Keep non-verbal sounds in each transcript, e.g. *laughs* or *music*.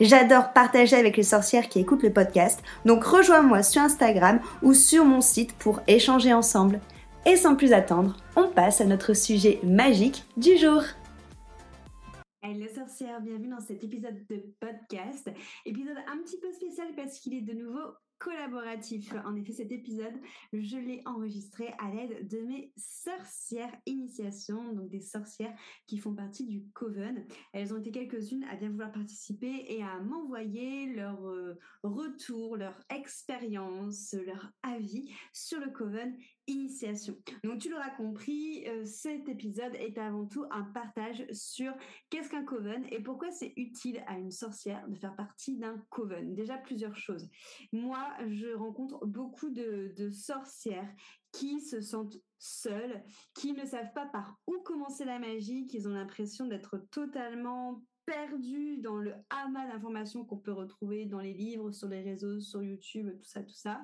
J'adore partager avec les sorcières qui écoutent le podcast, donc rejoins-moi sur Instagram ou sur mon site pour échanger ensemble. Et sans plus attendre, on passe à notre sujet magique du jour. Hello sorcières, bienvenue dans cet épisode de podcast. Épisode un petit peu spécial parce qu'il est de nouveau collaboratif. En effet, cet épisode, je l'ai enregistré à l'aide de mes sorcières initiation, donc des sorcières qui font partie du Coven. Elles ont été quelques-unes à bien vouloir participer et à m'envoyer leur euh, retour, leur expérience, leur avis sur le Coven initiation. Donc tu l'auras compris, euh, cet épisode est avant tout un partage sur qu'est-ce qu'un coven et pourquoi c'est utile à une sorcière de faire partie d'un coven. Déjà plusieurs choses. Moi, je rencontre beaucoup de, de sorcières qui se sentent seules, qui ne savent pas par où commencer la magie, qui ont l'impression d'être totalement perdu dans le amas d'informations qu'on peut retrouver dans les livres, sur les réseaux, sur YouTube, tout ça, tout ça.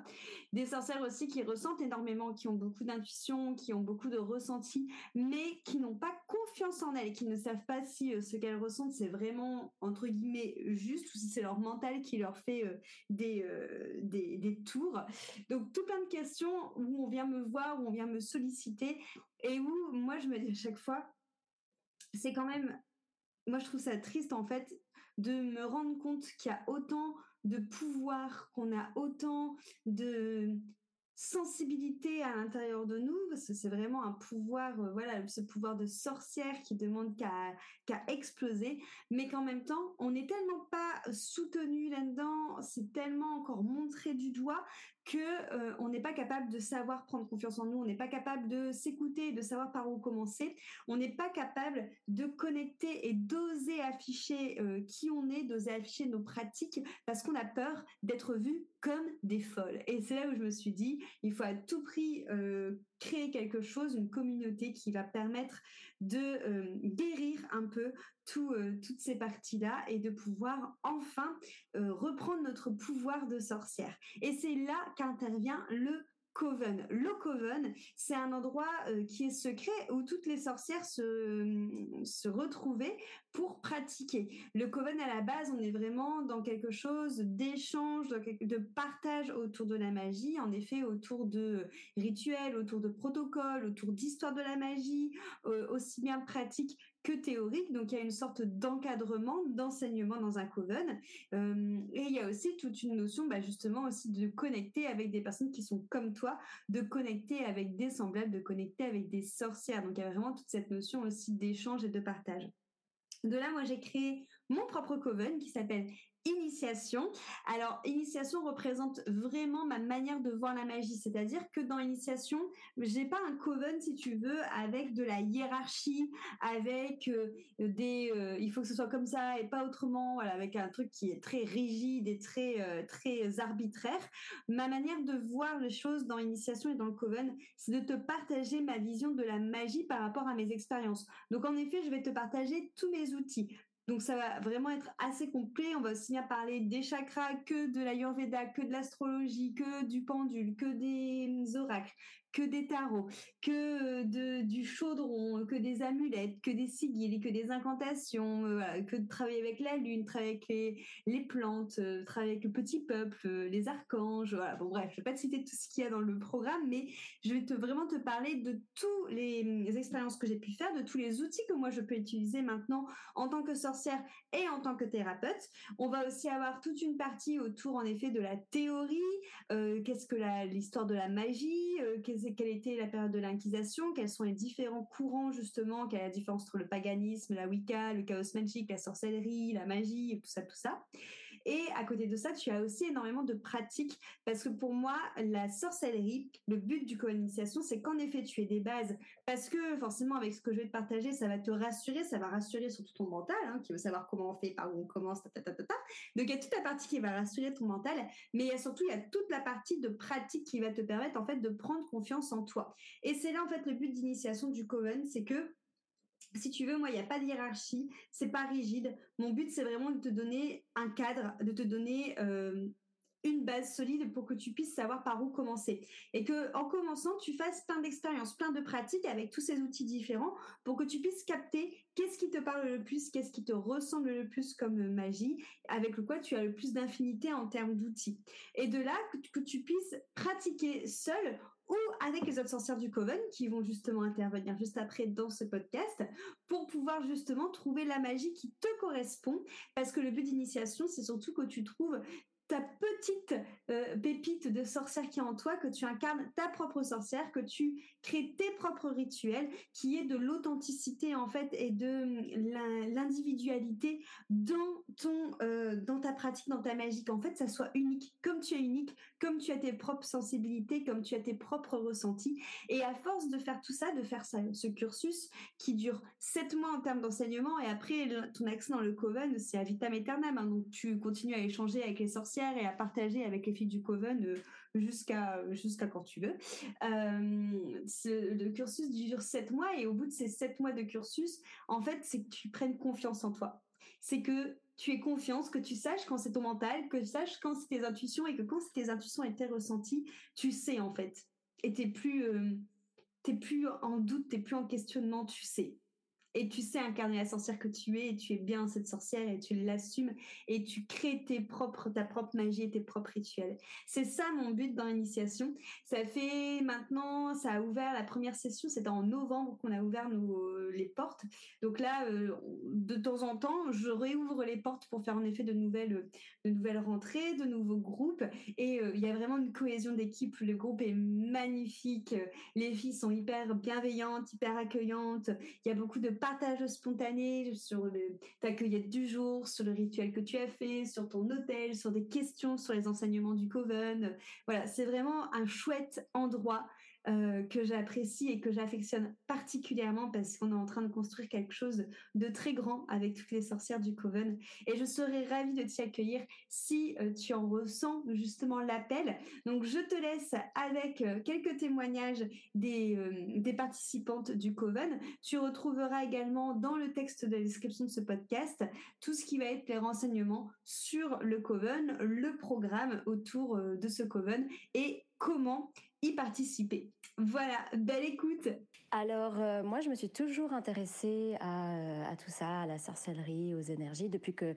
Des sorcières aussi qui ressentent énormément, qui ont beaucoup d'intuition, qui ont beaucoup de ressentis, mais qui n'ont pas confiance en elles, qui ne savent pas si euh, ce qu'elles ressentent c'est vraiment entre guillemets juste ou si c'est leur mental qui leur fait euh, des, euh, des, des tours. Donc tout plein de questions où on vient me voir, où on vient me solliciter et où moi je me dis à chaque fois c'est quand même moi, je trouve ça triste, en fait, de me rendre compte qu'il y a autant de pouvoir, qu'on a autant de sensibilité à l'intérieur de nous, parce c'est vraiment un pouvoir, euh, voilà, ce pouvoir de sorcière qui demande qu'à exploser, mais qu'en même temps, on n'est tellement pas soutenu là-dedans, c'est tellement encore montré du doigt que euh, on n'est pas capable de savoir prendre confiance en nous, on n'est pas capable de s'écouter, de savoir par où commencer, on n'est pas capable de connecter et d'oser afficher euh, qui on est, d'oser afficher nos pratiques parce qu'on a peur d'être vu comme des folles. Et c'est là où je me suis dit, il faut à tout prix euh, créer quelque chose, une communauté qui va permettre de guérir un peu toutes ces parties-là et de pouvoir enfin reprendre notre pouvoir de sorcière. Et c'est là qu'intervient le coven. Le coven, c'est un endroit euh, qui est secret où toutes les sorcières se, se retrouvaient pour pratiquer. Le coven, à la base, on est vraiment dans quelque chose d'échange, de partage autour de la magie, en effet, autour de rituels, autour de protocoles, autour d'histoire de la magie, euh, aussi bien pratique que théorique. Donc, il y a une sorte d'encadrement, d'enseignement dans un coven. Euh, et il y a aussi toute une notion, bah, justement, aussi de connecter avec des personnes qui sont comme toi, de connecter avec des semblables, de connecter avec des sorcières. Donc, il y a vraiment toute cette notion aussi d'échange et de partage. De là, moi, j'ai créé mon propre coven qui s'appelle Initiation. Alors, initiation représente vraiment ma manière de voir la magie, c'est-à-dire que dans initiation, j'ai pas un coven si tu veux avec de la hiérarchie, avec euh, des euh, il faut que ce soit comme ça et pas autrement, avec un truc qui est très rigide et très euh, très arbitraire. Ma manière de voir les choses dans initiation et dans le coven, c'est de te partager ma vision de la magie par rapport à mes expériences. Donc en effet, je vais te partager tous mes outils, donc ça va vraiment être assez complet. On va aussi bien parler des chakras que de l'ayurveda, que de l'astrologie, que du pendule, que des oracles, que des tarots, que de, du chaudron, que des amulettes, que des sigils, que des incantations, euh, que de travailler avec la lune, travailler avec les, les plantes, euh, travailler avec le petit peuple, euh, les archanges. Bon bref, je vais pas te citer tout ce qu'il y a dans le programme, mais je vais te vraiment te parler de tous les, expériences que j'ai pu faire, de tous les outils que moi je peux utiliser maintenant en tant que sorcière et en tant que thérapeute. On va aussi avoir toute une partie autour en effet de la théorie, euh, qu'est-ce que l'histoire de la magie, euh, quelle était la période de l'inquisition, quels sont les différents courants justement, quelle est la différence entre le paganisme, la Wicca, le chaos magique, la sorcellerie, la magie, tout ça, tout ça. Et à côté de ça, tu as aussi énormément de pratiques parce que pour moi, la sorcellerie, le but du co-initiation, c'est qu'en effet, tu aies des bases parce que forcément, avec ce que je vais te partager, ça va te rassurer, ça va rassurer surtout ton mental, hein, qui veut savoir comment on fait, par où on commence, ta, ta, ta, ta. Donc, il y a toute la partie qui va rassurer ton mental, mais il y a surtout, il y a toute la partie de pratique qui va te permettre, en fait, de prendre confiance en toi. Et c'est là, en fait, le but d'initiation du Coven, c'est que si tu veux, moi, il n'y a pas de hiérarchie, c'est pas rigide. Mon but, c'est vraiment de te donner un cadre, de te donner euh, une base solide pour que tu puisses savoir par où commencer. Et que, en commençant, tu fasses plein d'expériences, plein de pratiques avec tous ces outils différents pour que tu puisses capter qu'est-ce qui te parle le plus, qu'est-ce qui te ressemble le plus comme magie, avec le quoi tu as le plus d'infinité en termes d'outils. Et de là, que, tu puisses pratiquer seul ou avec les autres sorcières du Coven qui vont justement intervenir juste après dans ce podcast pour pouvoir justement trouver la magie qui te correspond. Parce que le but d'initiation c'est surtout que tu trouves ta petite euh, pépite de sorcière qui est en toi, que tu incarnes ta propre sorcière, que tu crées tes propres rituels, qui est de l'authenticité en fait et de l'individualité dans ton euh, dans ta pratique, dans ta magie, qu'en fait ça soit unique, comme tu es unique, comme tu as tes propres sensibilités, comme tu as tes propres ressentis. Et à force de faire tout ça, de faire ce cursus qui dure sept mois en termes d'enseignement, et après ton accès dans le coven, c'est à vitam aeternam. Hein, donc tu continues à échanger avec les sorcières et à partager avec les filles du Coven euh, jusqu'à jusqu'à quand tu veux. Euh, le cursus dure sept mois et au bout de ces sept mois de cursus, en fait, c'est que tu prennes confiance en toi. C'est que tu aies confiance, que tu saches quand c'est ton mental, que tu saches quand c'est tes intuitions et que quand c'est tes intuitions et tes ressentis, tu sais en fait. Et t'es plus, euh, t'es plus en doute, t'es plus en questionnement, tu sais et tu sais incarner la sorcière que tu es et tu es bien cette sorcière et tu l'assumes et tu crées tes propres ta propre magie et tes propres rituels. C'est ça mon but dans l'initiation. Ça fait maintenant ça a ouvert la première session, c'était en novembre qu'on a ouvert nos les portes. Donc là euh, de temps en temps, je réouvre les portes pour faire en effet de nouvelles de nouvelles rentrées, de nouveaux groupes et euh, il y a vraiment une cohésion d'équipe, le groupe est magnifique, les filles sont hyper bienveillantes, hyper accueillantes, il y a beaucoup de partage spontané sur le, ta cueillette du jour, sur le rituel que tu as fait, sur ton hôtel, sur des questions sur les enseignements du Coven. Voilà, c'est vraiment un chouette endroit euh, que j'apprécie et que j'affectionne particulièrement parce qu'on est en train de construire quelque chose de très grand avec toutes les sorcières du Coven. Et je serais ravie de t'y accueillir si euh, tu en ressens justement l'appel. Donc je te laisse avec euh, quelques témoignages des, des participantes du Coven. Tu retrouveras également dans le texte de la description de ce podcast tout ce qui va être les renseignements sur le Coven, le programme autour de ce Coven et comment y participer. Voilà, belle écoute. Alors euh, moi, je me suis toujours intéressée à, tout ça, à la sorcellerie, aux énergies. Depuis que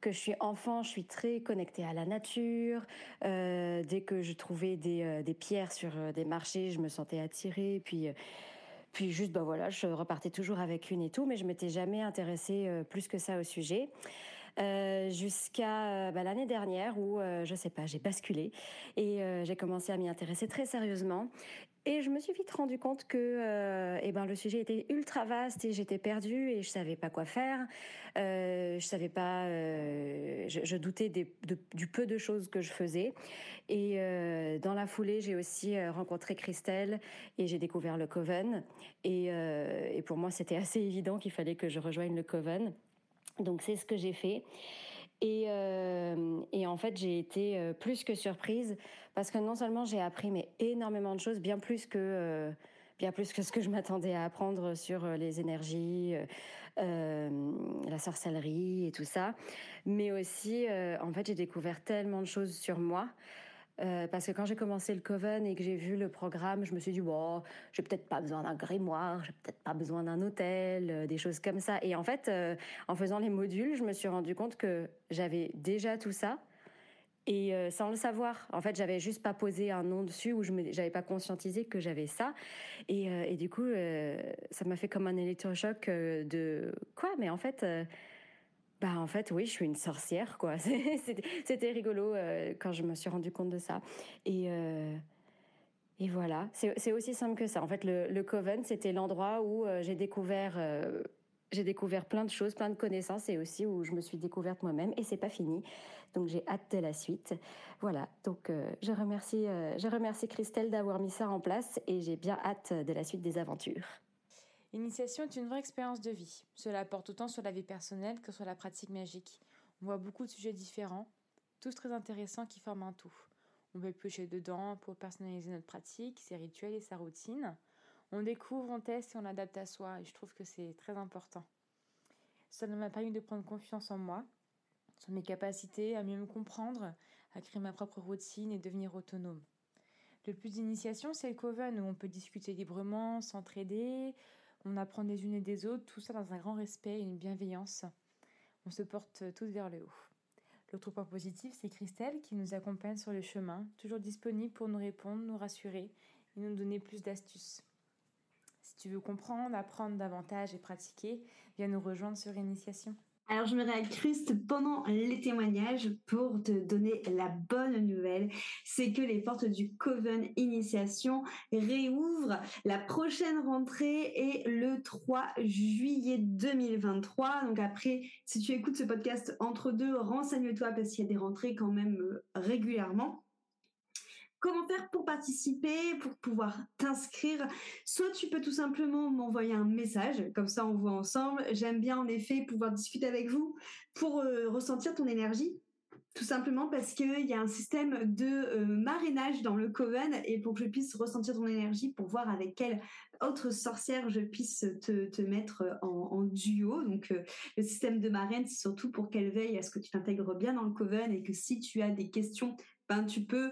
que je suis enfant, je suis très connectée à la nature. Euh, dès que je trouvais des, euh, des pierres sur des marchés, je me sentais attirée. Puis puis juste, bah voilà, je repartais toujours avec une et tout, mais je m'étais jamais intéressée euh, plus que ça au sujet. Euh, jusqu'à bah, l'année dernière où, euh, je sais pas, j'ai basculé et euh, j'ai commencé à m'y intéresser très sérieusement. Et je me suis vite rendu compte que euh, eh ben le sujet était ultra vaste et j'étais perdue et je savais pas quoi faire. Euh, je savais pas, euh, je, doutais du peu de choses que je faisais. Et euh, dans la foulée, j'ai aussi euh, rencontré Christelle et j'ai découvert le Coven. Et, euh, et pour moi, c'était assez évident qu'il fallait que je rejoigne le Coven. Donc c'est ce que j'ai fait. Et, euh, et, en fait, j'ai été euh, plus que surprise parce que non seulement j'ai appris mais énormément de choses, bien plus que euh, bien plus que ce que je m'attendais à apprendre sur les énergies, la sorcellerie et tout ça, mais aussi en fait j'ai découvert tellement de choses sur moi. Euh, parce que quand j'ai commencé le Coven et que j'ai vu le programme, je me suis dit, bon, j'ai peut-être pas besoin d'un grimoire, j'ai peut-être pas besoin d'un hôtel, euh, des choses comme ça. Et en fait, euh, en faisant les modules, je me suis rendu compte que j'avais déjà tout ça. Et sans le savoir, en fait, j'avais juste pas posé un nom dessus ou je n'avais pas conscientisé que j'avais ça. Et, et, du coup, ça m'a fait comme un électrochoc de quoi? Mais en fait, bah en fait oui, je suis une sorcière quoi. *laughs* C'était rigolo euh, quand je me suis rendu compte de ça. Et euh, voilà, c'est aussi simple que ça. En fait, le, le Coven, c'était l'endroit où euh, j'ai découvert j'ai découvert plein de choses, plein de connaissances et aussi où je me suis découverte moi-même et c'est pas fini. Donc j'ai hâte de la suite. Voilà. Donc je remercie je remercie Christelle d'avoir mis ça en place et j'ai bien hâte de la suite des aventures. L'initiation est une vraie expérience de vie. Cela porte autant sur la vie personnelle que sur la pratique magique. On voit beaucoup de sujets différents, tous très intéressants qui forment un tout. On peut piocher dedans pour personnaliser notre pratique, ses rituels et sa routine. On découvre, on teste et on adapte à soi je trouve que c'est très important. Cela m'a permis de prendre confiance en moi, sur mes capacités à mieux me comprendre, à créer ma propre routine et devenir autonome. Le plus d'initiation, c'est le coven où on peut discuter librement, s'entraider, on apprend des unes et des autres, tout ça dans un grand respect et une bienveillance. On se porte tous vers le haut. L'autre point positif, c'est Christelle qui nous accompagne sur le chemin, toujours disponible pour nous répondre, nous rassurer et nous donner plus d'astuces. Si tu veux comprendre, apprendre davantage et pratiquer, viens nous rejoindre sur Initiation. Alors je me réaccruste pendant les témoignages pour te donner la bonne nouvelle, c'est que les portes du Coven Initiation réouvrent. La prochaine rentrée est le 3 juillet 2023. Donc après, si tu écoutes ce podcast entre deux, renseigne-toi parce qu'il y a des rentrées quand même euh, régulièrement. Comment faire pour participer, pour pouvoir t'inscrire Soit tu peux tout simplement m'envoyer un message, comme ça on voit ensemble. J'aime bien en effet pouvoir discuter avec vous pour euh, ressentir ton énergie. Tout simplement parce qu'il y a un système de euh, marrainage dans le Coven et pour que je puisse ressentir ton énergie, pour voir avec quelle autre sorcière je puisse te, mettre en, duo. Donc euh, le système de marraine, c'est surtout pour qu'elle veille à ce que tu t'intègres bien dans le Coven et que si tu as des questions, ben, tu peux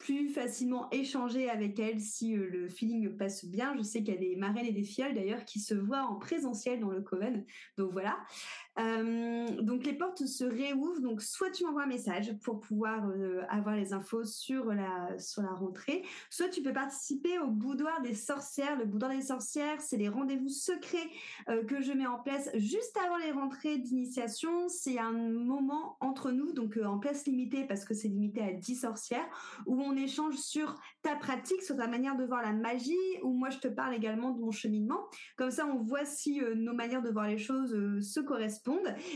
plus facilement échanger avec elle si euh, le feeling passe bien. Je sais qu'il y a des marraines et des fioles d'ailleurs qui se voient en présentiel dans le Coven. Donc voilà. Euh, donc les portes se réouvrent. Donc soit tu m'envoies un message pour pouvoir euh, avoir les infos sur la sur la rentrée, soit tu peux participer au boudoir des sorcières. Le boudoir des sorcières, c'est les rendez-vous secrets que je mets en place juste avant les rentrées d'initiation. C'est un moment entre nous, donc en place limitée parce que c'est limité à 10 sorcières, où on échange sur ta pratique, sur ta manière de voir la magie, ou moi je te parle également de mon cheminement. Comme ça, on voit si euh, nos manières de voir les choses euh, se correspondent.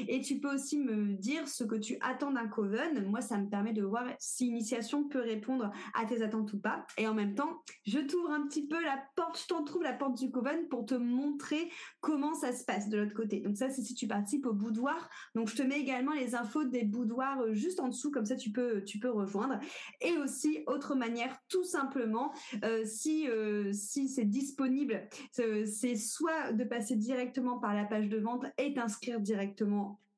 Et tu peux aussi me dire ce que tu attends d'un coven. Moi, ça me permet de voir si l'initiation peut répondre à tes attentes ou pas. Et en même temps, je t'ouvre un petit peu la porte, je t'en trouve la porte du coven pour te montrer comment ça se passe de l'autre côté. Donc ça, c'est si tu participes au boudoir. Donc je te mets également les infos des boudoirs euh, juste en dessous, comme ça tu peux, tu peux rejoindre. Et aussi autre manière, tout simplement, euh, si, euh, si c'est disponible, c'est soit de passer directement par la page de vente et t'inscrire directement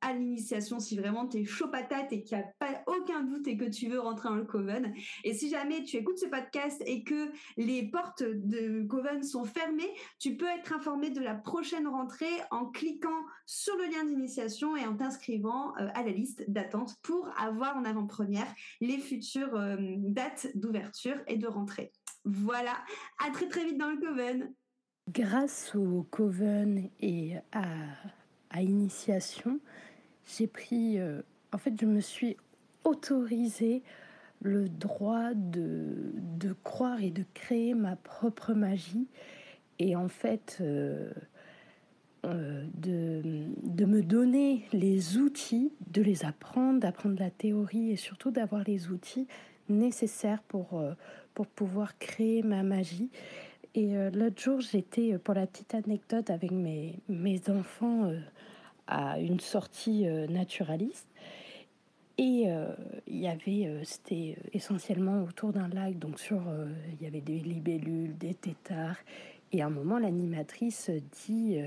à l'initiation si vraiment tu es chaud patate et qu'il n'y a pas aucun doute et que tu veux rentrer dans le Coven. Et si jamais tu écoutes ce podcast et que les portes de Coven sont fermées, tu peux être informé de la prochaine rentrée en cliquant sur le lien d'initiation et en t'inscrivant euh, à la liste d'attente pour avoir en avant-première les futures euh, dates d'ouverture et de rentrée. Voilà, à très très vite dans le Coven. Grâce au Coven et à, à Initiation, j'ai pris, euh, en fait, je me suis autorisé le droit de, de, croire et de créer ma propre magie et en fait euh, euh, de, de, me donner les outils, de les apprendre, d'apprendre la théorie et surtout d'avoir les outils nécessaires pour, pour pouvoir créer ma magie. Et l'autre jour, j'étais, pour la petite anecdote, avec mes, mes enfants à une sortie euh, naturaliste. Et euh, il y avait, euh, c'était essentiellement autour d'un lac, donc sur, il y avait des libellules, des têtards. Et à un moment, l'animatrice dit,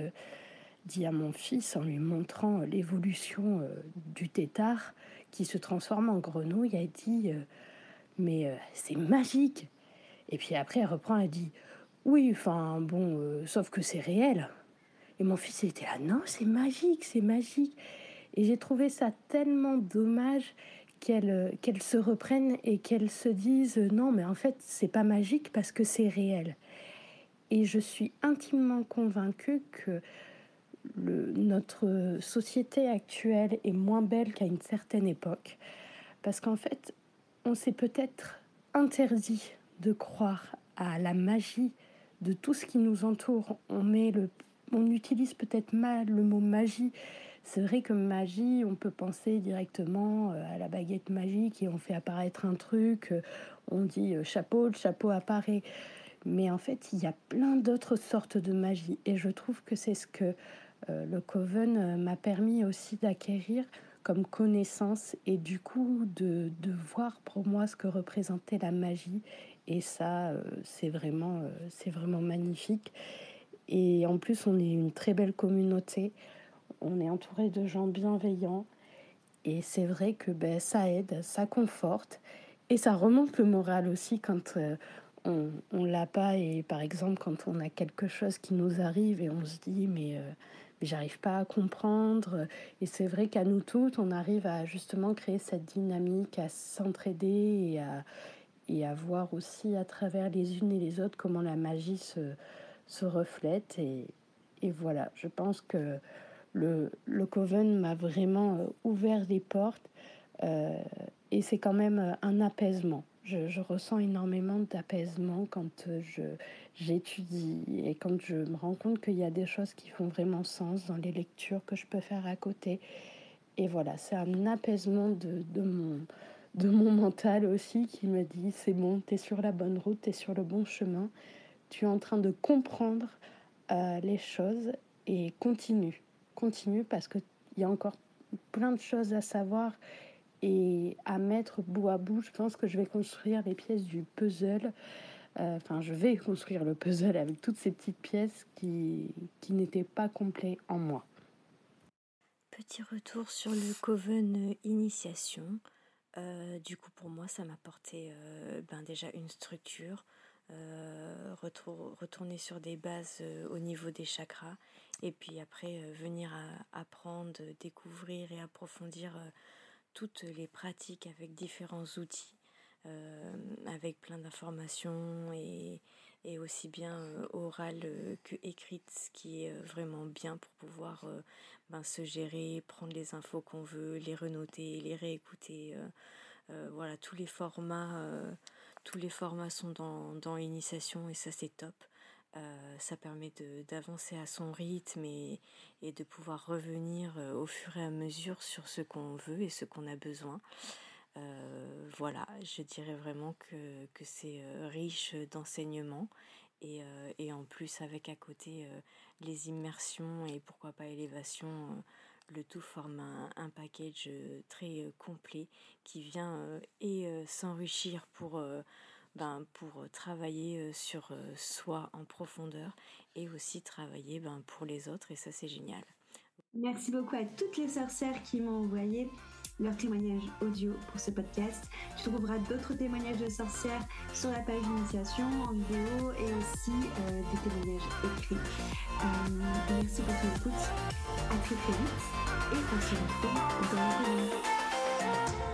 dit à mon fils, en lui montrant l'évolution du tétard qui se transforme en grenouille, elle dit mais c'est magique. Et puis après, elle reprend, elle dit, oui, enfin bon, sauf que c'est réel. Et mon fils était là, non, c'est magique, c'est magique. Et j'ai trouvé ça tellement dommage qu'elle se reprennent et qu'elles se disent non, mais en fait, c'est pas magique parce que c'est réel. Et je suis intimement convaincue que notre société actuelle est moins belle qu'à une certaine époque. Parce qu'en fait, on s'est peut-être interdit de croire à la magie de tout ce qui nous entoure. On, met le, on utilise peut-être mal le mot magie. C'est vrai que magie, on peut penser directement euh, à la baguette magique et on fait apparaître un truc, euh, on dit euh, chapeau, le chapeau apparaît. Mais en fait, il y a plein d'autres sortes de magie. Et je trouve que c'est ce que le Coven m'a permis aussi d'acquérir comme connaissance et du coup de, de, voir pour moi ce que représentait la magie. Et ça, euh, c'est vraiment, c'est vraiment magnifique. Et en plus, on est une très belle communauté. On est entouré de gens bienveillants. Et c'est vrai que ben, ça aide, ça conforte. Et ça remonte le moral aussi quand on, on l'a pas. Et par exemple, quand on a quelque chose qui nous arrive et on se dit, mais, euh, mais j'arrive pas à comprendre. Et c'est vrai qu'à nous toutes, on arrive à justement créer cette dynamique, à s'entraider et à, et à voir aussi à travers les unes et les autres comment la magie se, se reflète. Et, et voilà, je pense que le, le Coven m'a vraiment euh, ouvert les portes. Euh, et c'est quand même un apaisement. Je, ressens énormément d'apaisement quand euh, je, j'étudie et quand je me rends compte qu'il y a des choses qui font vraiment sens dans les lectures que je peux faire à côté. Et voilà, c'est un apaisement de, de, mon, de mon mental aussi qui me dit c'est bon, tu es sur la bonne route, tu es sur le bon chemin, tu es en train de comprendre euh, les choses et continue, continue parce qu'il y a encore plein de choses à savoir et à mettre bout à bout. Je pense que je vais construire les pièces du puzzle. Euh, enfin, je vais construire le puzzle avec toutes ces petites pièces qui, qui n'étaient pas complètes en moi. Petit retour sur le Coven Initiation. Euh, du coup, pour moi, ça m'a apporté euh, ben déjà une structure, euh, retour, retourner sur des bases au niveau des chakras, et puis après venir apprendre, découvrir et approfondir toutes les pratiques avec différents outils, avec plein d'informations et, et, aussi bien euh, orales euh, que écrites, ce qui est vraiment bien pour pouvoir ben, se gérer, prendre les infos qu'on veut, les renoter, les réécouter. voilà, tous les formats, tous les formats sont dans, dans Initiation et ça c'est top. Euh, ça permet d'avancer à son rythme et, de pouvoir revenir euh, au fur et à mesure sur ce qu'on veut et ce qu'on a besoin. Euh, voilà, je dirais vraiment que, que c'est riche d'enseignements et, et, en plus avec à côté les immersions et pourquoi pas élévation, le tout forme un, un package très complet qui vient et s'enrichir pour ben, pour euh, travailler euh, sur euh, soi en profondeur et aussi travailler ben, pour les autres et ça c'est génial. Merci beaucoup à toutes les sorcières qui m'ont envoyé leur témoignage audio pour ce podcast. Tu trouveras d'autres témoignages de sorcières sur la page d'initiation en vidéo et aussi des témoignages écrits. merci pour ton écoute. À très très vite et on se retrouve dans le